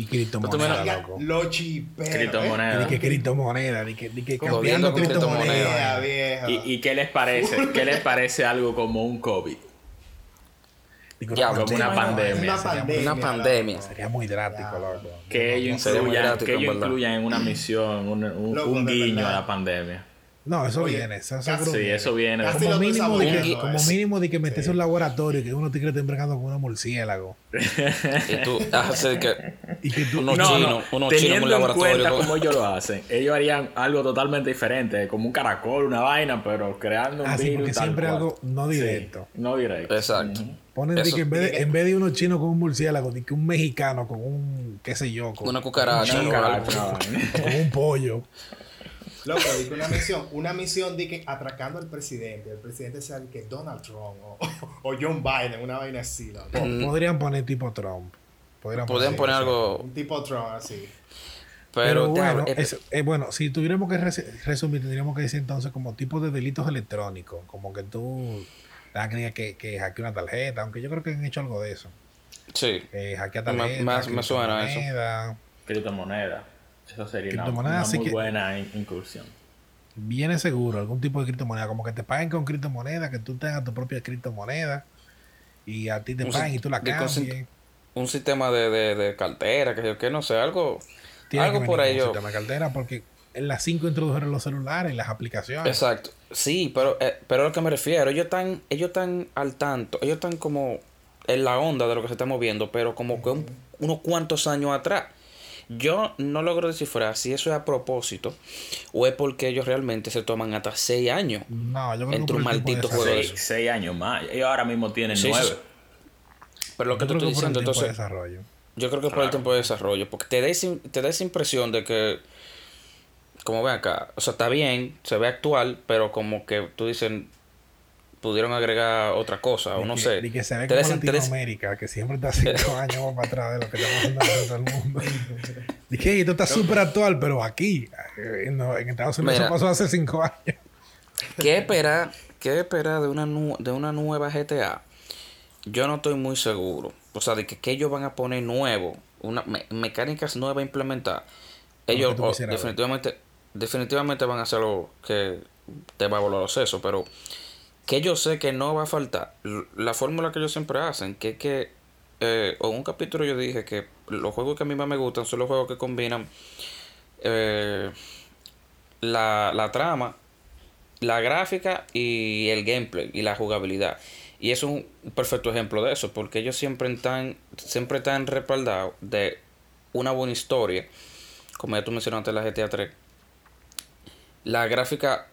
Y criptomonedas, Pero tú Oiga, loco. los chiperos. Criptomonedas. Y que criptomonedas, y que, y que cambiando criptomonedas, viejo. ¿Y, ¿Y qué les parece? ¿Qué les parece algo como un COVID? Ya, como una pandemia. Una pandemia. Una pandemia. Sería muy drástico, loco. Que ellos incluyan, que en ellos incluyan en una misión un, un- un guiño a la pandemia. No, eso Oye, viene. Eso casi- seguro Sí, eso viene. Casi Como mínimo, de que, como mínimo de que metes Sí. un laboratorio y que uno te bregando con una murciélago. Y tú haces que [laughs] Y que tú. Unos No, chinos, no, unos chinos en teniendo un en laboratorio. cuenta cómo ellos lo hacen, ellos harían algo totalmente diferente, como un caracol, una vaina, pero creando un Ah, sí, virus porque tal siempre cual. algo no Sí, directo. no directo. Exacto. Ujú. Ponen Eso- que en vez de, en vez de unos chinos con un murciélago, de que un mexicano con un, qué sé yo, con, Una cucaracha, un, [laughs] con un pollo. Loco, di que una misión, una misión de que atracando al presidente, el presidente sea que Donald Trump o, [laughs] o John Biden, una vaina así, loco. Po- Podrían poner tipo Trump. Podrían Podrían poner algo. Un tipo Trump así. Pero, Pero, bueno, eh, es- eh, bueno, si tuviéramos que res- resumir, tendríamos que decir entonces como tipos de delitos electrónicos, como que tú que, que hackea una tarjeta, aunque yo creo que han hecho algo de eso. sí. Eh, hackea tarjeta, más- me suena eso. criptomoneda. Eso sería una, muy que- buena in- incursión. Viene seguro, algún tipo de criptomoneda, como que te paguen con criptomoneda, que tú tengas tu propia criptomoneda y a ti te Un paguen si- y tú la cambies. Un sistema de, de, de cartera, que, que no sé, algo. Tiene algo que por con un ello. sistema de cartera porque en las 5 introdujeron los celulares y las aplicaciones. Exacto. Sí, pero, eh, pero a lo que me refiero, ellos están, ellos están al tanto, ellos están como en la onda de lo que se está moviendo, pero como que un- unos cuantos años atrás. Yo no logro descifrar si eso es a propósito o es porque ellos realmente se toman hasta seis años. No, yo creo Entre un maldito juego de Seis, eso. seis años más. Ellos ahora mismo tienen Sí, sí, nueve. sí. Pero lo que Yo por el diciendo, entonces, desarrollo. yo creo que es por el tiempo de desarrollo, porque te da, esa- te da esa impresión de que, como ven acá, o sea, está bien, se ve actual, pero como que tú dices, pudieron agregar otra cosa, o no que- sé. de que se ve como Latinoamérica, que siempre está cinco [laughs] años más para atrás de lo que estamos haciendo en todo el mundo. Dije, esto está súper actual, pero aquí, eh, no, en Estados Unidos Mira. eso pasó hace cinco años. ¿Qué esperar, qué esperar de, una nu- de una nueva GTA? Yo no estoy muy seguro. O sea, de que, que ellos van a poner nuevo, una me- mecánicas nuevas a implementar. Ellos oh, ver. definitivamente, definitivamente van a hacer lo que te va a volar los sesos, pero que yo sé que no va a faltar. La fórmula que ellos siempre hacen, que es que, eh, en un capítulo yo dije que los juegos que a mí más me gustan son los juegos que combinan eh, la, la trama, la gráfica y el gameplay y la jugabilidad. Y es un perfecto ejemplo de eso, porque ellos siempre están, siempre están respaldados de una buena historia, como ya tú mencionaste la GTA 3. La gráfica,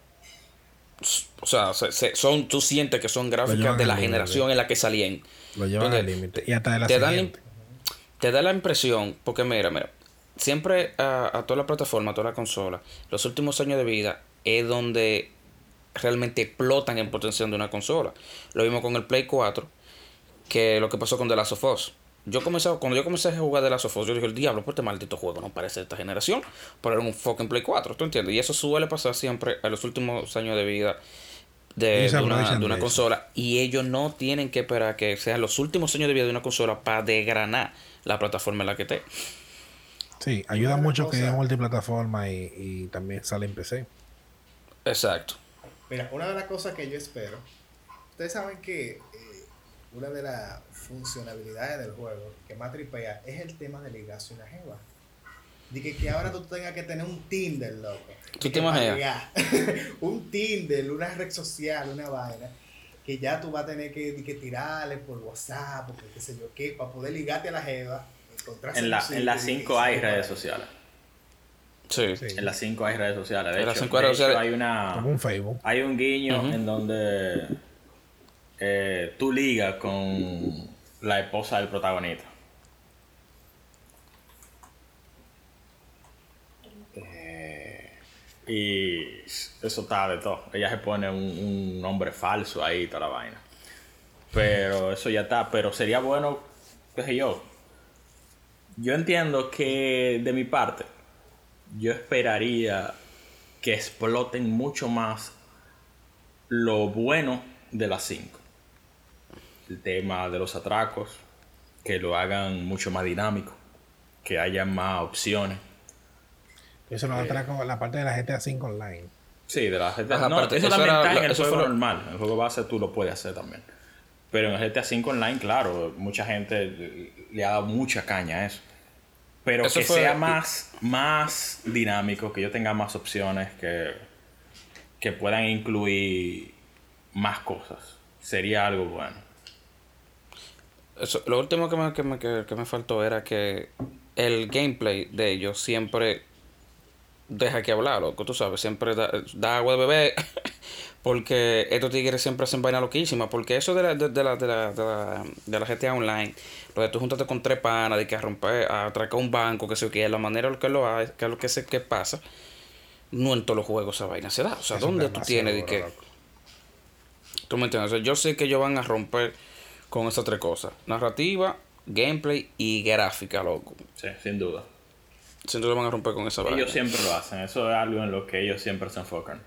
o sea, se- se- son, tú sientes que son gráficas de la generación en la que salían. Lo llevan al límite. Y hasta de la te siguiente. te da la impresión, porque mira, mira, siempre a, a toda la plataforma, a toda la consola, los últimos años de vida es donde realmente explotan en potencial de una consola. Lo vimos con el Play 4, que lo que pasó con The Last of Us. Yo comencé, cuando yo comencé a jugar The Last of Us, yo dije, el diablo, pues este maldito juego no parece de esta generación, pero era un fucking Play 4, ¿tú entiendes? Y eso suele pasar siempre a los últimos años de vida de, de una, de de consola y ellos no tienen que esperar que sean los últimos años de vida de una consola para desgranar la plataforma en la que esté. Sí, ayuda mucho que es multiplataforma y, y también sale en PC. Exacto. Mira, una de las cosas que yo espero, ustedes saben que eh, una de las funcionalidades del juego que más tripea es el tema de ligarse una jeva. De que, que ahora tú tengas que tener un Tinder, loco. ¿Tú te imaginas? [laughs] un Tinder, una red social, una vaina. Que ya tú vas a tener que, que tirarle por WhatsApp, porque qué sé yo qué, para poder ligarte a la jeva. En, la, en las sitio y- 5 y hay redes sociales. Sí. Sí. En las 5 hay redes sociales. De En las hecho, cinco de redes hecho, sociales- hay una... Como un Facebook. Hay un guiño en donde eh, tú ligas con la esposa del protagonista. Eh, y eso está de todo. Ella se pone un, un nombre falso ahí y toda la vaina. Pero [laughs] eso ya está. Pero sería bueno, qué sé yo. Yo entiendo que de mi parte, yo esperaría que exploten mucho más lo bueno de las 5. El tema de los atracos, que lo hagan mucho más dinámico, que haya más opciones. Eso lo atraco la parte de la GTA 5 online. Sí, de la GTA. Ajá, no, eso, eso también era está en el juego fue normal. En el juego base tú lo puedes hacer también. Pero en el GTA 5 online, claro, mucha gente le- le ha dado mucha caña a eso. Pero Eso que fue- sea más, más dinámico, que yo tenga más opciones, que que puedan incluir más cosas. Sería algo bueno. Eso, lo último que me, que, me, que, que me faltó era que el gameplay de ellos siempre deja que hablar, loco, tú sabes, siempre da, da agua de bebé. [laughs] porque estos tigres siempre hacen vaina loquísima. Porque eso de la, de, de la, de la, de la, de la GTA Online, lo de tú juntarte con tres panas, de que a romper, a atracar un banco, que sé que la manera en que lo hace, que es lo que sé que pasa, no en todos los juegos esa vaina se da. O sea, ¿dónde tú tienes de que loco. ¿Tú me entiendes? O sea, yo sé que ellos van a romper con esas tres cosas. Narrativa, gameplay y gráfica, loco. Sí, sin duda. Siento que van a romper con esa vaina. Ellos siempre lo hacen. Eso es algo en lo que ellos siempre se enfocan.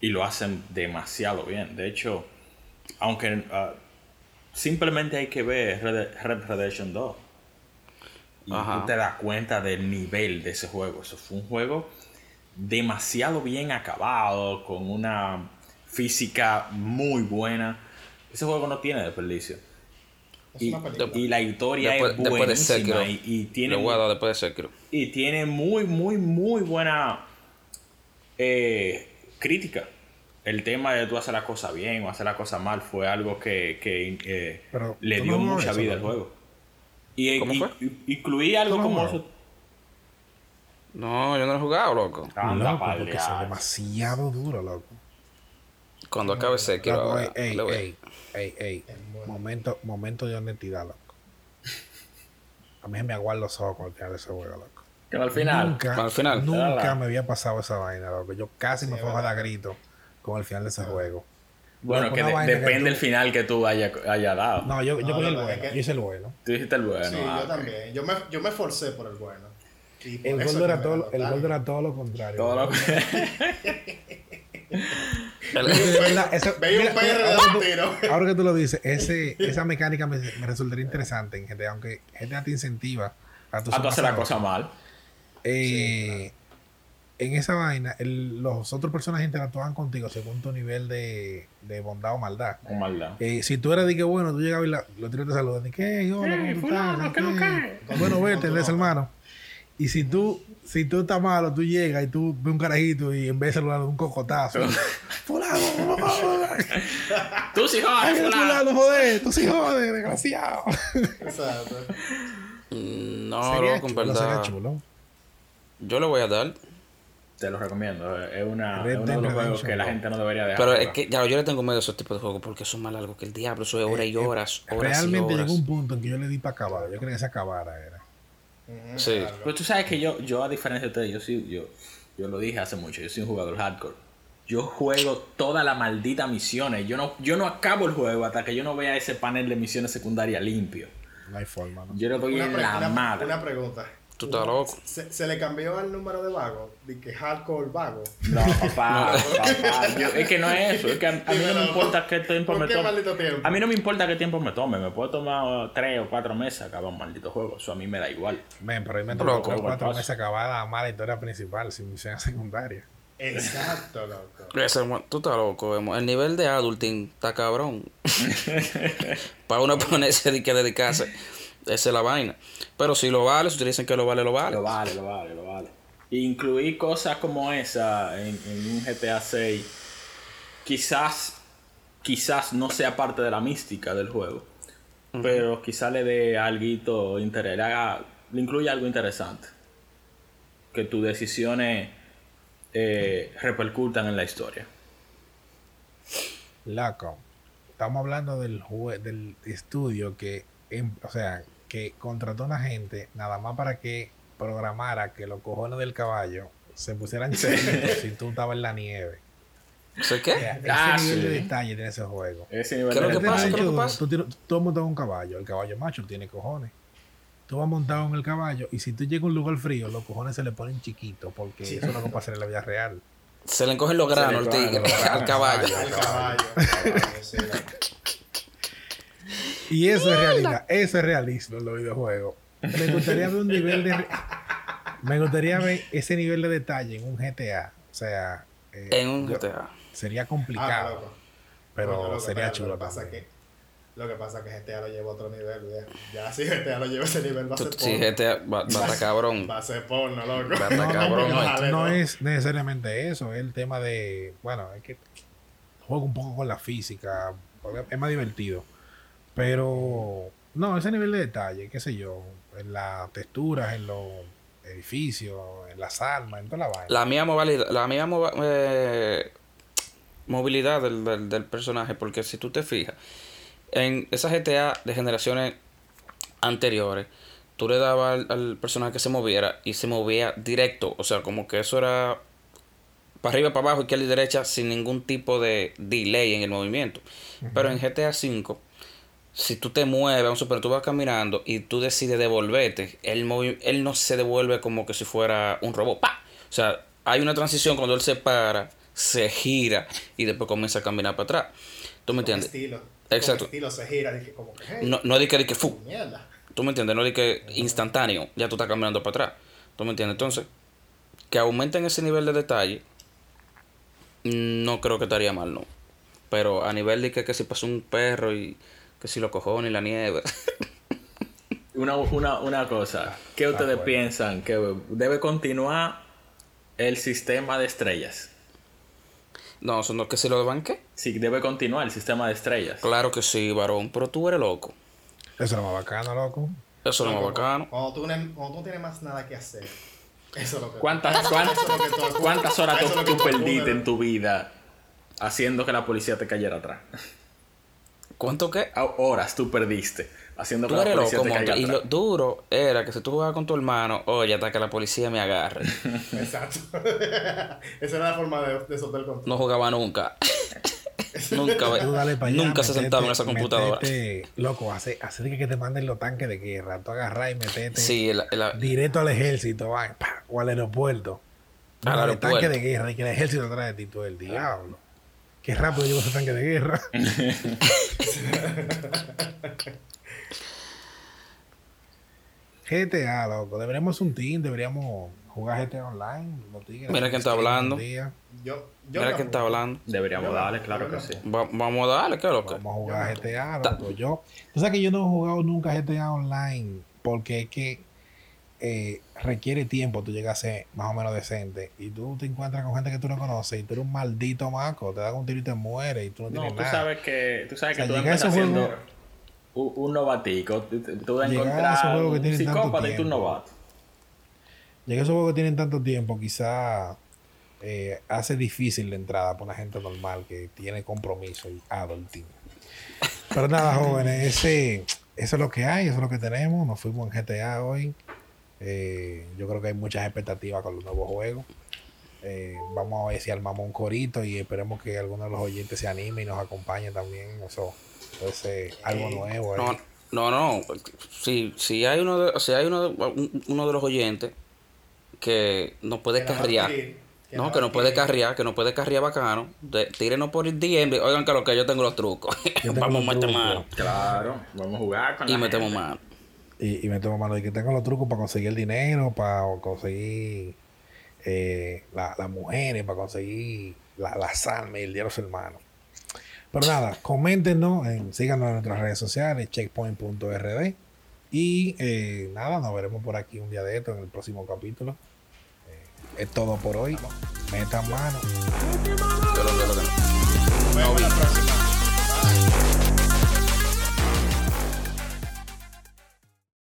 Y lo hacen demasiado bien. De hecho, aunque ah, simplemente hay que ver Red, Red Redemption 2. Y Ajá. tú te das cuenta del nivel de ese juego. Eso fue un juego demasiado bien acabado, con una física muy buena. Ese juego no tiene desperdicio. Es Y, una película. y la historia Después, es después de buenísima y, y tiene después de Sekiro. y tiene muy, muy, muy buena eh, crítica. El tema de tú hacer la cosa bien o hacer la cosa mal fue algo que, que, eh, Pero, le ¿tú dio mucha eso, vida al juego. Y, ¿Cómo y- fue? y- incluí algo ¿Tú no como eso. No, yo no lo he jugado, loco. Anda, Loco, porque es demasiado duro, loco. Cuando acabe Sekiro. Ey, ey, ey, ey. Momento, momento de honestidad, loco. A mí se me aguardan los ojos al final de ese juego, loco. Que al final. Nunca, Al final. nunca me había pasado esa vaina, loco. Yo casi me fue a dar grito con el final de ese juego. Bueno, que de- depende tú- del final que tú hayas haya dado. No, yo, yo No, el no, bueno. es que- Yo hice el bueno. Tú dijiste el bueno. sí, ah, yo ok. también. Yo me, yo me esforcé por el bueno. Y por El gol era todo, el gol era todo lo contrario. Todo lo [laughs] [laughs] eso- Veía un perro mira, de ahora que tú lo dices, ese, [laughs] esa mecánica me, me resultaría interesante en GTA, aunque GTA te incentiva a tu hacer la cosa mal. Eh, en esa vaina, el- los otros personajes interactúan contigo según tu nivel de, de bondad o maldad. Con maldad. Eh, si tú eras de que bueno, tú llegabas y la, los tiros te saludan, de que, "Hey, hola, ¿cómo tú estás? ¿Qué? Bueno, vete, [laughs] hermano. Y si tú, si tú estás malo, tú llegas y tú ves un carajito y en vez de saludar un cocotazo, [laughs] fulano, Tú sí que fulano. fulano, joder, tú sí joder, desgraciado. Exacto. Mm, No, sería loco, en verdad. chulo. Yo le voy a dar. Te lo recomiendo. Es, una, es uno de los juegos que la gente no debería dejar. Pero es que ya, yo le tengo miedo a esos tipos de juegos porque son más largos que el diablo. Eso es horas y horas, horas Realmente y horas. llegó un punto en que yo le di para acabar. Yo creía que se acabara. Era. Sí. claro. Pero tú sabes que yo, yo a diferencia de ustedes, yo sí, yo, yo lo dije hace mucho, yo soy un jugador hardcore. Yo juego todas las malditas misiones. Yo no, yo no acabo el juego hasta que yo no vea ese panel de misiones secundarias limpio. No hay forma, ¿no? Yo le doy Una, en la una- madre. una pregunta. Tú estás loco. Se, se le cambió el número de vago, de que hardcore vago. No, papá, papá. yo- es que no es eso. Es que a, a mí no me importa qué tiempo ¿por me tome. maldito tiempo? A mí no me importa qué tiempo me tome. Me puedo tomar tres o cuatro meses a acabar un maldito juego. Eso a mí me da igual. Men, pero ahí me Loco, tocó cuatro paso. meses acabar la mala historia principal sin misión secundaria. Exacto, loco. Tú estás loco, emo. El nivel de adulting está cabrón. [laughs] Para uno ponerse y que dedicarse. Esa es la vaina. Pero si lo vale, si ustedes dicen que lo vale, lo vale. Lo vale, lo vale, lo vale. Incluir cosas como esa en, en un GTA 6 quizás quizás no sea parte de la mística del juego. Pero quizás le dé algo interés, le, incluya algo interesante. Que tus decisiones eh, repercutan en la historia. Loco, estamos hablando del del estudio que, em- o sea, que contrató a una gente nada más para que programara que los cojones del caballo se pusieran chiquitos [laughs] si tú estabas en la nieve. ¿Sé O qué? ese Ah, nivel de detalle tiene ese juego. Ese nivel ¿Qué es lo de que pasa? detalle. ¿Qué tú- pasa? Tú, tienes- tú has montado un caballo, el caballo macho tiene cojones. Tú vas montado en el caballo y si tú llegas a un lugar frío, los cojones se le ponen chiquitos porque eso es lo que pasa en la vida real. Se le encogen los granos al tigre, [laughs] al caballo. El caballo. [laughs] Y eso es realidad, eso es realismo en los videojuegos. Me gustaría ver un nivel de. Me gustaría ver ese nivel de detalle en un GTA. O sea, eh, En un GTA. sería Ah, complicado, loco. pero loco, sería pero chulo Lo que pasa que Lo que pasa es que GTA lo lleva a otro nivel. Ya si GTA lo lleva a ese nivel, va a ser porno. GTA va, va a estar cabrón. Va a ser porno, loco. Va a estar cabrón. no, no ¿no? es necesariamente eso, es el tema de, bueno, es que juego un poco con la física, es más divertido. Pero, no, ese nivel de detalle, qué sé yo, en las texturas, en los edificios, en las armas, en toda la vaina. La mía movilidad, la mía mova- eh, movilidad del, del, del personaje, porque si tú te fijas, en esas GTA de generaciones anteriores, tú le dabas al, al personaje que se moviera y se movía directo, o sea, como que eso era para arriba, para abajo, izquierda y derecha, sin ningún tipo de delay en el movimiento. Pero en GTA V, si tú te mueves, vamos a suponer, tú vas caminando y tú decides devolverte, él, él no se devuelve como que si fuera un robot. ¡Pa! O sea, hay una transición cuando él se para, se gira y después comienza a caminar para atrás. ¿Tú me Con entiendes? estilo. Exacto. Con estilo se gira, dije como que, hey, No, no es de que, fu, mierda. ¿Tú me entiendes? No de que instantáneo, ya tú estás caminando para atrás. ¿Tú me entiendes? Entonces, que aumenten ese nivel de detalle, no creo que estaría mal, no. Pero a nivel de que, que si pasó un perro y que si lo cojones y la nieve. [laughs] Una, una, una cosa, ¿qué ustedes bueno. piensan? ¿Que debe continuar el sistema de estrellas? no, eso no, que si lo van qué. Sí, debe continuar el sistema de estrellas. Claro que sí, varón, pero tú eres loco. Eso es lo más bacano, loco. Eso es lo más bacano. Cuando tú, cuando tú no tienes más nada que hacer. Eso es lo que. ¿Cuántas, cuántas, cuántas horas tú, tú perdiste en tu vida haciendo que la policía te cayera atrás? ¿Cuánto qué? Ah, Horas tú perdiste haciendo que Tú la policía loco, te. Y lo duro era que si tú jugabas con tu hermano, oye, hasta que la policía me agarre. [laughs] Exacto. [laughs] Esa era la forma de, de soltar el control. No jugaba nunca. [laughs] nunca, Tú dale pa' allá, nunca se sentaba en esa computadora. metete- loco, hace, hace de que te manden los tanques de guerra. Tú agarras y metete Sí, el- el- directo al ejército, va, pa, o al aeropuerto. Al aeropuerto. tanque de guerra y que el ejército trae de ti todo el diablo. Qué rápido llegó ese tanque de guerra. GTA, loco. Deberíamos un team, deberíamos jugar GTA online. los tigres, Mira quién está hablando. Yo, yo Mira quién está hablando. Deberíamos Yo darle, claro que sí. Va- vamos a darle, ¿qué es lo que? Vamos a jugar GTA, loco. Yo, tú sabes que yo no he jugado nunca GTA online porque es que eh, requiere tiempo tú llegas a ser más o menos decente y tú te encuentras con gente que tú no conoces y tú eres un maldito maco, te dan un tiro y te mueres y tú no, No, tienes tú nada. sabes que, tú sabes O sea, que tú a empiezas esos siendo juegos- un, un novatico. Tú, vas a a encontrar que un psicópata y tú un novato. Llega a esos juegos que tienen tanto tiempo, quizá eh, hace difícil la entrada para una gente normal que tiene compromiso y adulting. Pero nada, [laughs] jóvenes, ese, eso es lo que hay, eso es lo que tenemos. Nos fuimos en GTA hoy. Eh, yo creo que hay muchas expectativas con los nuevos juegos. Eh, vamos a ver si armamos un corito y esperemos que alguno de los oyentes se anime y nos acompañe también. Eso, ese algo nuevo. No, no, no. Si, si hay uno de, si hay uno de, uno de los oyentes que nos puede que no, nos que a puede carrear, que nos puede carrear bacano, de, tírenos por el DM, oigan que lo que yo tengo los trucos. Yo tengo [laughs] Vamos a meter mano. Claro, vamos a jugar con Y la metemos gente. mano. Y, y me tomo mano de que tengo los trucos para conseguir el dinero, para conseguir eh, la- las mujeres, para conseguir la- las almas y el los hermanos. Pero nada, coméntenos, en, síganos en nuestras redes sociales, checkpoint.rd. Y eh, nada, nos veremos por aquí un día de esto en el próximo capítulo. Eh, es todo por hoy. Metan mano. Yo lo- yo lo que no. Nos vemos la próxima.